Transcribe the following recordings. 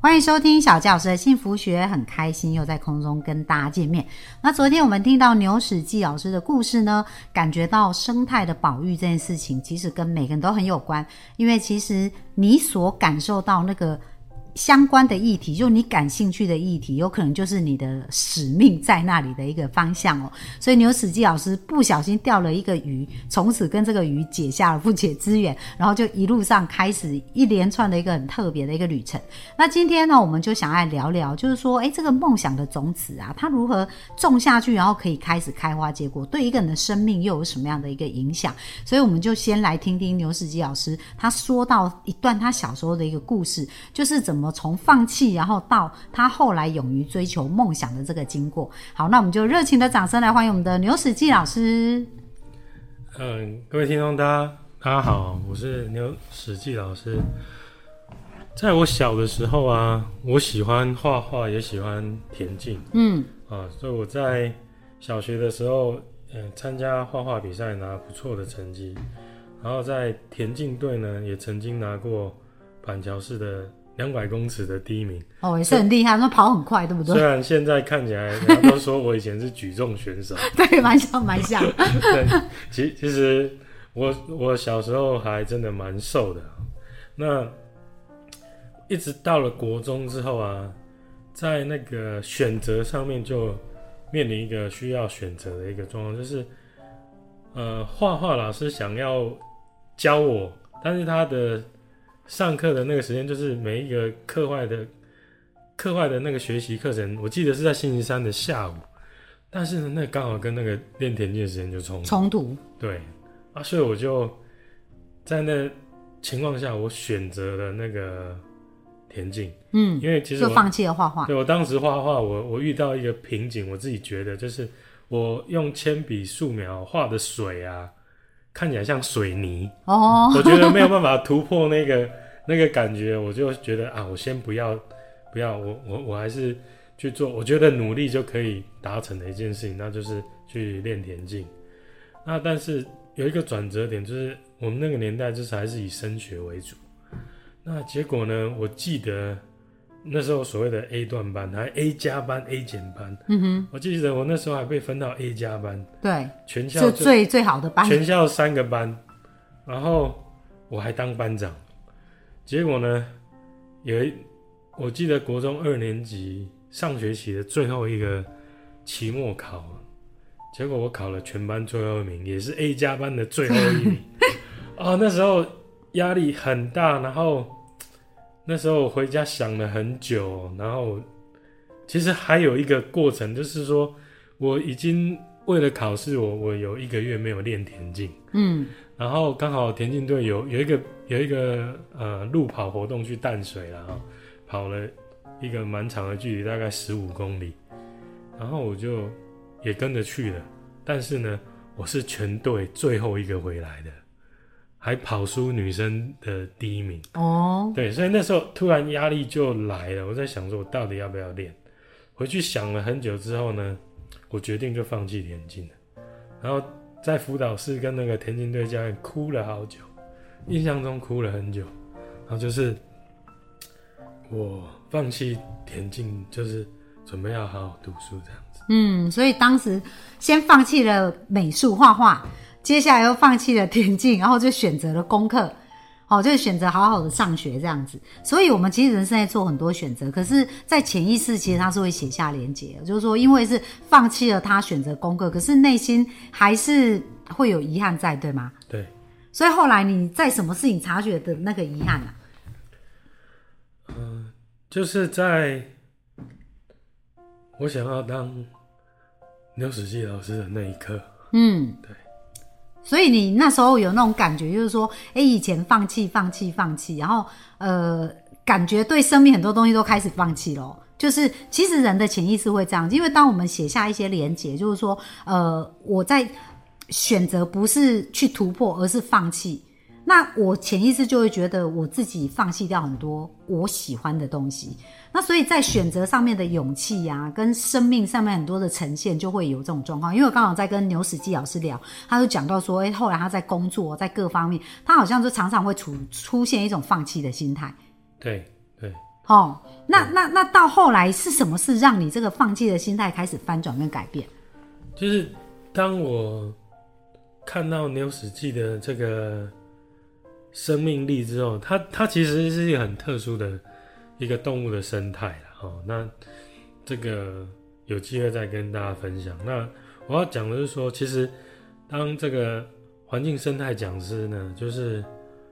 欢迎收听小教师的幸福学，很开心又在空中跟大家见面。那昨天我们听到牛史记老师的故事呢，感觉到生态的保育这件事情，其实跟每个人都很有关，因为其实你所感受到那个。相关的议题，就你感兴趣的议题，有可能就是你的使命在那里的一个方向哦。所以牛史记老师不小心钓了一个鱼，从此跟这个鱼结下了不解之缘，然后就一路上开始一连串的一个很特别的一个旅程。那今天呢，我们就想来聊聊，就是说，哎，这个梦想的种子啊，它如何种下去，然后可以开始开花结果，对一个人的生命又有什么样的一个影响？所以我们就先来听听牛史记老师他说到一段他小时候的一个故事，就是怎么。从放弃，然后到他后来勇于追求梦想的这个经过。好，那我们就热情的掌声来欢迎我们的牛史记老师。嗯，各位听众，大家大家好，我是牛史记老师。在我小的时候啊，我喜欢画画，也喜欢田径。嗯，啊，所以我在小学的时候，嗯，参加画画比赛拿不错的成绩，然后在田径队呢，也曾经拿过板桥市的。两百公尺的第一名哦，也是很厉害，那跑很快，对不对？虽然现在看起来，人家都说我以前是举重选手，对，蛮像，蛮像。对，其其实我我小时候还真的蛮瘦的。那一直到了国中之后啊，在那个选择上面就面临一个需要选择的一个状况，就是呃，画画老师想要教我，但是他的。上课的那个时间就是每一个课外的课外的那个学习课程，我记得是在星期三的下午，但是呢，那刚好跟那个练田径的时间就冲冲突。对啊，所以我就在那情况下，我选择了那个田径。嗯，因为其实就放弃了画画。对我当时画画，我我遇到一个瓶颈，我自己觉得就是我用铅笔素描画的水啊。看起来像水泥哦，我觉得没有办法突破那个那个感觉，我就觉得啊，我先不要不要，我我我还是去做，我觉得努力就可以达成的一件事情，那就是去练田径。那但是有一个转折点，就是我们那个年代就是还是以升学为主，那结果呢，我记得。那时候所谓的 A 段班，还 A 加班、A 减班。嗯哼，我记得我那时候还被分到 A 加班。对，全校最最好的班。全校三个班，然后我还当班长。结果呢，有一我记得国中二年级上学期的最后一个期末考，结果我考了全班最后一名，也是 A 加班的最后一名。啊，那时候压力很大，然后。那时候我回家想了很久，然后其实还有一个过程，就是说我已经为了考试，我我有一个月没有练田径，嗯，然后刚好田径队有有一个有一个呃路跑活动去淡水了哈，跑了一个蛮长的距离，大概十五公里，然后我就也跟着去了，但是呢，我是全队最后一个回来的。还跑输女生的第一名哦，对，所以那时候突然压力就来了。我在想说，我到底要不要练？回去想了很久之后呢，我决定就放弃田径了。然后在辅导室跟那个田径队教练哭了好久，印象中哭了很久。然后就是我放弃田径，就是准备要好好读书这样子。嗯，所以当时先放弃了美术画画。接下来又放弃了田径，然后就选择了功课，好，就是选择好好的上学这样子。所以，我们其实人生在做很多选择，可是，在潜意识其实他是会写下连结，就是说，因为是放弃了他选择功课，可是内心还是会有遗憾在，对吗？对。所以后来你在什么事情察觉的那个遗憾呢？嗯，就是在我想要当牛史记老师的那一刻。嗯，对。所以你那时候有那种感觉，就是说，哎，以前放弃、放弃、放弃，然后呃，感觉对生命很多东西都开始放弃了。就是其实人的潜意识会这样，因为当我们写下一些连结，就是说，呃，我在选择不是去突破，而是放弃。那我潜意识就会觉得我自己放弃掉很多我喜欢的东西。那所以在选择上面的勇气呀、跟生命上面很多的呈现，就会有这种状况。因为我刚好在跟牛史记老师聊，他就讲到说，哎、后来他在工作，在各方面，他好像就常常会出出现一种放弃的心态。对对，哦，那那那到后来是什么事让你这个放弃的心态开始翻转跟改变？就是当我看到牛史记的这个生命力之后，它它其实是一个很特殊的一个动物的生态啦哦。那这个有机会再跟大家分享。那我要讲的是说，其实当这个环境生态讲师呢，就是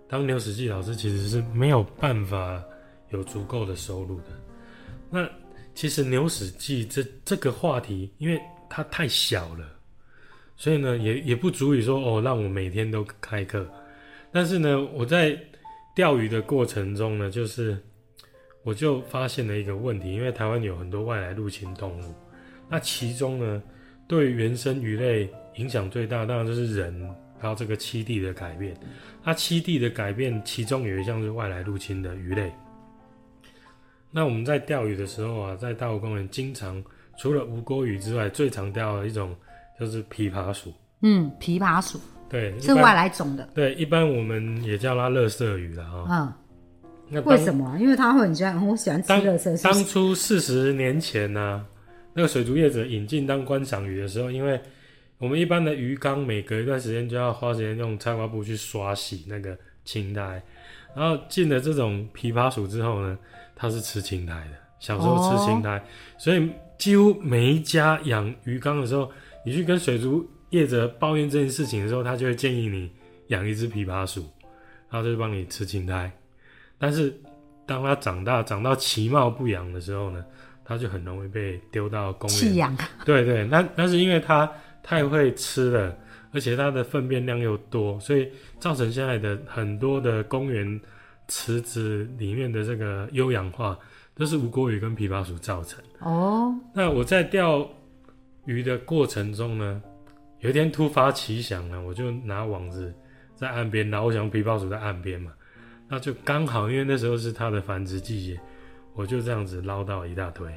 当牛史记老师其实是没有办法有足够的收入的。那其实牛史记这这个话题，因为它太小了，所以呢，也也不足以说哦，让我每天都开课。但是呢，我在钓鱼的过程中呢，就是我就发现了一个问题，因为台湾有很多外来入侵动物，那其中呢，对原生鱼类影响最大，当然就是人还有这个栖地的改变。那栖地的改变，其中有一项是外来入侵的鱼类。那我们在钓鱼的时候啊，在大湖公园经常除了无锅鱼之外，最常钓的一种就是琵琶鼠。嗯，琵琶鼠对，是外来种的。对，一般我们也叫它乐色鱼了哈。嗯，那为什么啊？因为它会很喜欢，我喜欢吃当热色，当？初四十年前呢、那个水族业者引进当观赏鱼的时候，因为我们一般的鱼缸每隔一段时间就要花时间用菜瓜布去刷洗那个青苔，然后进了这种琵琶鼠之后呢，它是吃青苔的，小时候吃青苔，所以几乎每一家养鱼缸的时候，你去跟水族业者抱怨这件事情的时候，他就会建议你养一只琵琶鼠，然后就帮你吃青苔，但是当它长大长到其貌不扬的时候呢，它就很容易被丢到公园弃养。对对，那那是因为它太会吃了，而且它的粪便量又多，所以造成现在的很多的公园池子里面的这个优氧化，都是无锅鱼跟琵琶鼠造成。哦，那我在钓鱼的过程中呢，有一天突发奇想呢，我就拿网子在岸边捞，我想琵琶鼠在岸边嘛，那就刚好因为那时候是它的繁殖季节，我就这样子捞到一大堆，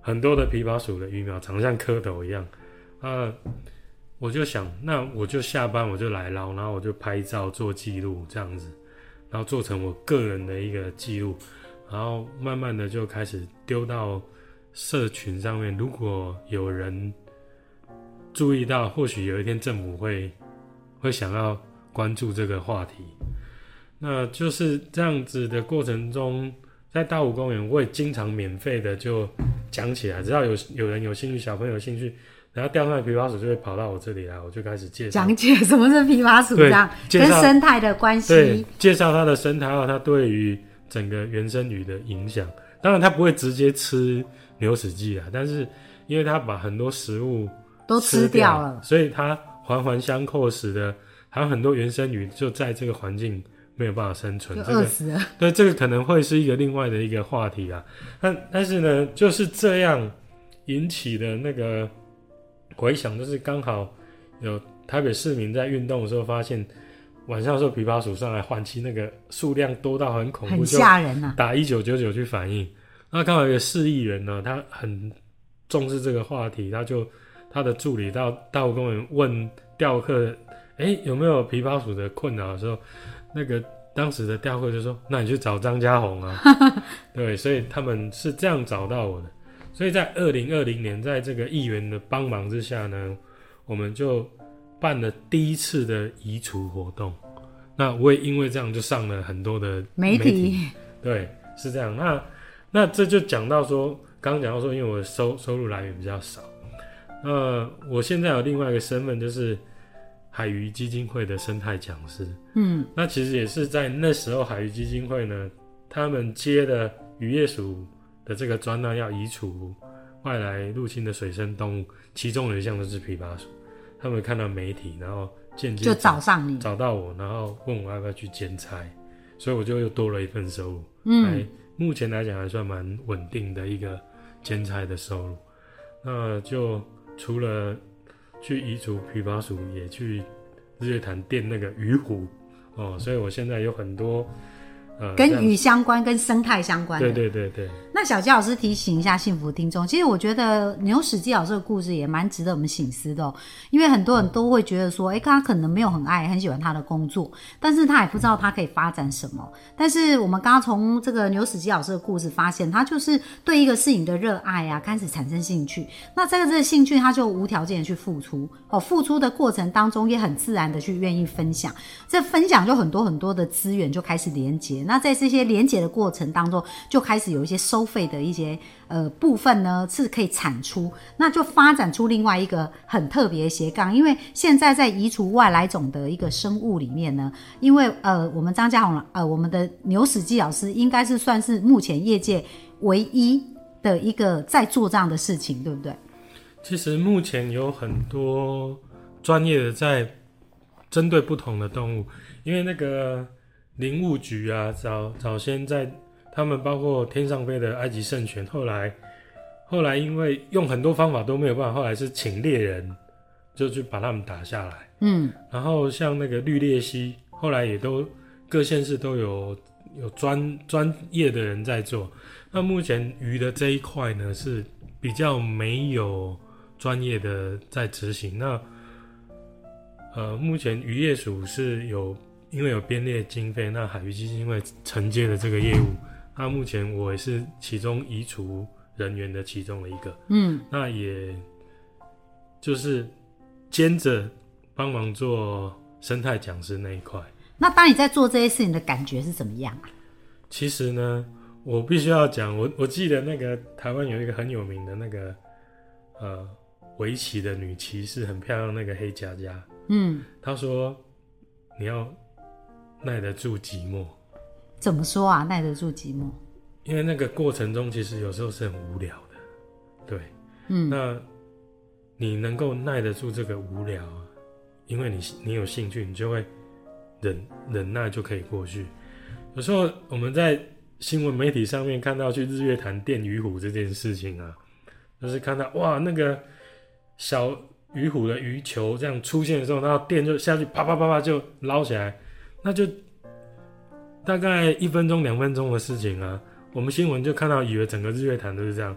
很多的琵琶鼠的鱼苗长得像蝌蚪一样，啊，我就想，那我就下班我就来捞，然后我就拍照做记录这样子，然后做成我个人的一个记录，然后慢慢的就开始丢到社群上面，如果有人注意到，或许有一天政府会会想要关注这个话题。那就是这样子的过程中，在大武公园，我也经常免费的就讲起来，只要有有人有兴趣，小朋友有兴趣，然后钓上来琵琶鼠就会跑到我这里来，我就开始介绍，讲解什么是琵琶鼠，这对样跟生态的关对系。，介绍它的生态，还有它对于整个原生鱼的影响。当然，它不会直接吃牛屎剂啊，但是因为它把很多食物都吃掉掉了，所以它环环相扣，使得还有很多原生鱼就在这个环境没有办法生存就。这个饿死了。对，这个可能会是一个另外的一个话题啊。但但是呢，就是这样引起的那个回响，就是刚好有台北市民在运动的时候发现，晚上的时候琵琶鼠上来换气，那个数量多到很恐怖，吓人呐、打一九九九去反映。那刚好有一个市议员呢，他很重视这个话题，他就他的助理到大湖公园问钓客，哎、有没有琵琶鼠的困扰的时候，那个当时的钓客就说：“那你去找张家红啊。”对，所以他们是这样找到我的。所以在二零二零年，在这个议员的帮忙之下呢，我们就办了第一次的移除活动。那我也因为这样就上了很多的媒体体对，是这样。那那这就讲到说，刚刚讲到说，因为我的收收入来源比较少，呃，我现在有另外一个身份，就是海鱼基金会的生态讲师。嗯，那其实也是在那时候，海鱼基金会呢，他们接的渔业署的这个专案，要移除外来入侵的水生动物，其中有一项就是琵琶鼠。他们看到媒体，然后间接就找上你。找到我，然后问我要不要去兼差，所以我就又多了一份收入。嗯，目前来讲还算蛮稳定的一个兼差的收入。那就除了去彝族琵琶鼠，也去日月潭垫那个鱼湖，哦，所以我现在有很多呃跟这样鱼相关、跟生态相关的。对对对对，那小鸡老师提醒一下幸福听众，其实我觉得牛史记老师的故事也蛮值得我们醒思的哦，因为很多人都会觉得说，哎，他可能没有很爱、很喜欢他的工作，但是他也不知道他可以发展什么。但是我们刚刚从这个牛史记老师的故事发现，他就是对一个事情的热爱啊，开始产生兴趣。那这个这个兴趣，他就无条件的去付出哦，付出的过程当中也很自然的去愿意分享，这分享就很多很多的资源就开始连接。那在这些连接的过程当中，就开始有一些收费的一些呃部分呢，是可以产出，那就发展出另外一个很特别斜杠。因为现在在移除外来种的一个生物里面呢，因为呃我们张家宏呃我们的牛史记老师应该是算是目前业界唯一的一个在做这样的事情，对不对？其实目前有很多专业的在针对不同的动物，因为那个林务局啊，早早先在他们包括天上飞的埃及圣犬，后来后来因为用很多方法都没有办法，后来是请猎人就去把他们打下来。嗯，然后像那个绿鬣蜥，后来也都各县市都有有专专业的人在做。那目前鱼的这一块呢，是比较没有专业的在执行。那呃，目前渔业署是有因为有编列经费，那海域基金会承接了这个业务。那目前我也是其中移除人员的其中的一个。嗯，那也就是兼着帮忙做生态讲师那一块。那当你在做这些事情的感觉是怎么样啊？其实呢，我必须要讲，我我记得那个台湾有一个很有名的那个呃围棋的女骑士，很漂亮，那个黑佳佳。嗯，她说你要耐得住寂寞，怎么说啊？耐得住寂寞？因为那个过程中其实有时候是很无聊的。对，嗯，那你能够耐得住这个无聊啊，因为你你有兴趣，你就会忍忍耐就可以过去。有时候我们在新闻媒体上面看到去日月潭电鱼虎这件事情啊，就是看到哇那个小鱼虎的鱼球这样出现的时候，然后电就下去啪啪啪啪就捞起来，那就大概一分钟两分钟的事情啊。我们新闻就看到以为整个日月潭都是这样，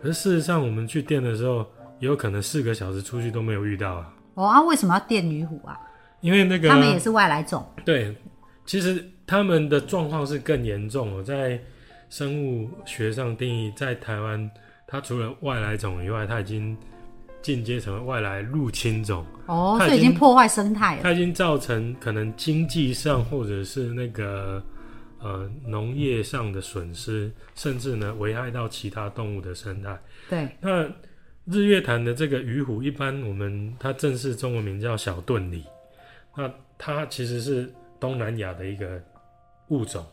可是事实上我们去电的时候，也有可能四个小时出去都没有遇到啊，哦啊，为什么要电女虎啊？因为那个他们也是外来种。对，其实他们的状况是更严重哦。在生物学上定义，在台湾，它除了外来种以外，它已经进阶成为外来入侵种。哦，它已所以已经经破坏生态了。它已经造成可能经济上或者是那个呃农业上的损失，甚至呢危害到其他动物的生态。对，那日月潭的这个鱼虎，一般我们它正式中文名叫小盾鲤，那它其实是东南亚的一个物种。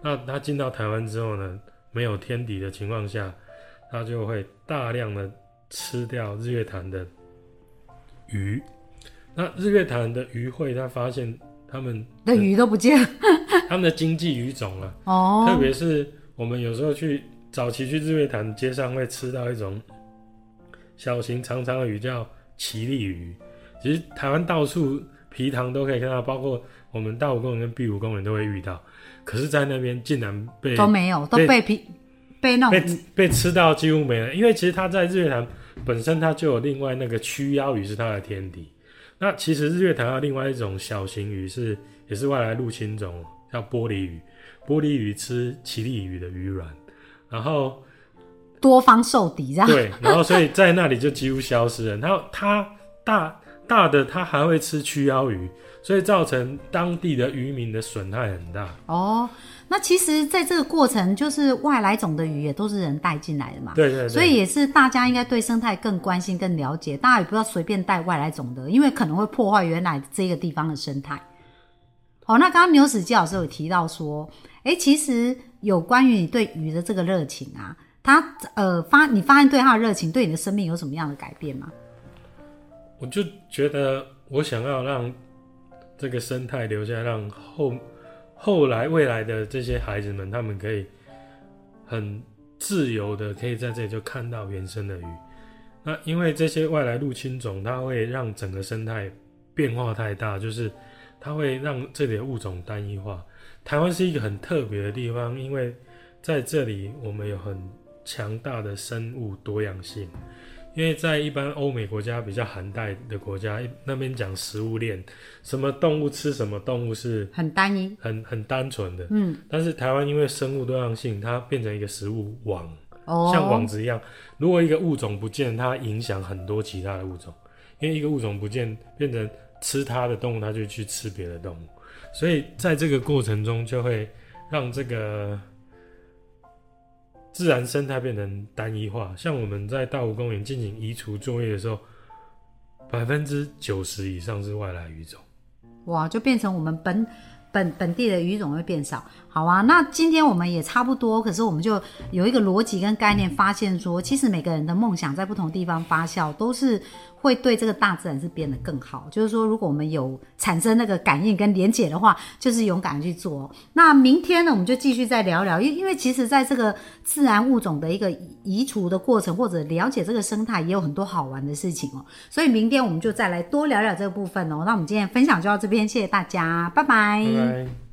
那它进到台湾之后呢，没有天敌的情况下，它就会大量的吃掉日月潭的鱼。那日月潭的鱼会，他发现他们的鱼都不见了。他们的经济鱼种啊，哦，特别是我们有时候去早期去日月潭街上会吃到一种小型长长的鱼，叫奇力鱼。其实台湾到处皮塘都可以看到，包括我们大武公园跟碧湖公园都会遇到。可是，在那边竟然被都没有，都被被皮被那被种被吃到几乎没了，因为其实它在日月潭本身它就有另外那个曲腰鱼是它的天敌。那其实日月潭还有另外一种小型鱼是也是外来入侵种，叫玻璃鱼。玻璃鱼吃奇力鱼的鱼卵，然后多方受敌这样。对，然后所以在那里就几乎消失了。然后它大大的它还会吃曲腰鱼，所以造成当地的渔民的损害很大。哦，那其实在这个过程，就是外来种的鱼也都是人带进来的嘛。对对对，所以也是大家应该对生态更关心、更了解，大家也不要随便带外来种的，因为可能会破坏原来这个地方的生态。哦，那刚刚牛史基老师有提到说，哎，其实有关于你对鱼的这个热情啊，他呃发你发现对他的热情，对你的生命有什么样的改变吗？我就觉得我想要让这个生态留下，让后后来未来的这些孩子们，他们可以很自由的可以在这里就看到原生的鱼。那因为这些外来入侵种，它会让整个生态变化太大，就是它会让这里的物种单一化。台湾是一个很特别的地方，因为在这里我们有很强大的生物多样性。因为在一般欧美国家比较寒带的国家，那边讲食物链，什么动物吃什么动物是很单一，很很单纯的。嗯，但是台湾因为生物多样性，它变成一个食物网，哦，像网子一样。如果一个物种不见，它影响很多其他的物种。因为一个物种不见，变成吃它的动物，它就去吃别的动物。所以在这个过程中，就会让这个自然生态变成单一化。像我们在大湖公园进行移除作业的时候，百分之九十以上是外来鱼种。哇，就变成我们本本本地的鱼种会变少。好啊，那今天我们也差不多，可是我们就有一个逻辑跟概念，发现说，其实每个人的梦想在不同地方发酵，都是会对这个大自然是变得更好。就是说，如果我们有产生那个感应跟连结的话，就是勇敢去做。那明天呢，我们就继续再聊聊，因因为其实在这个自然物种的一个移除的过程，或者了解这个生态，也有很多好玩的事情哦。所以明天我们就再来多聊聊这个部分哦。那我们今天分享就到这边，谢谢大家，拜拜。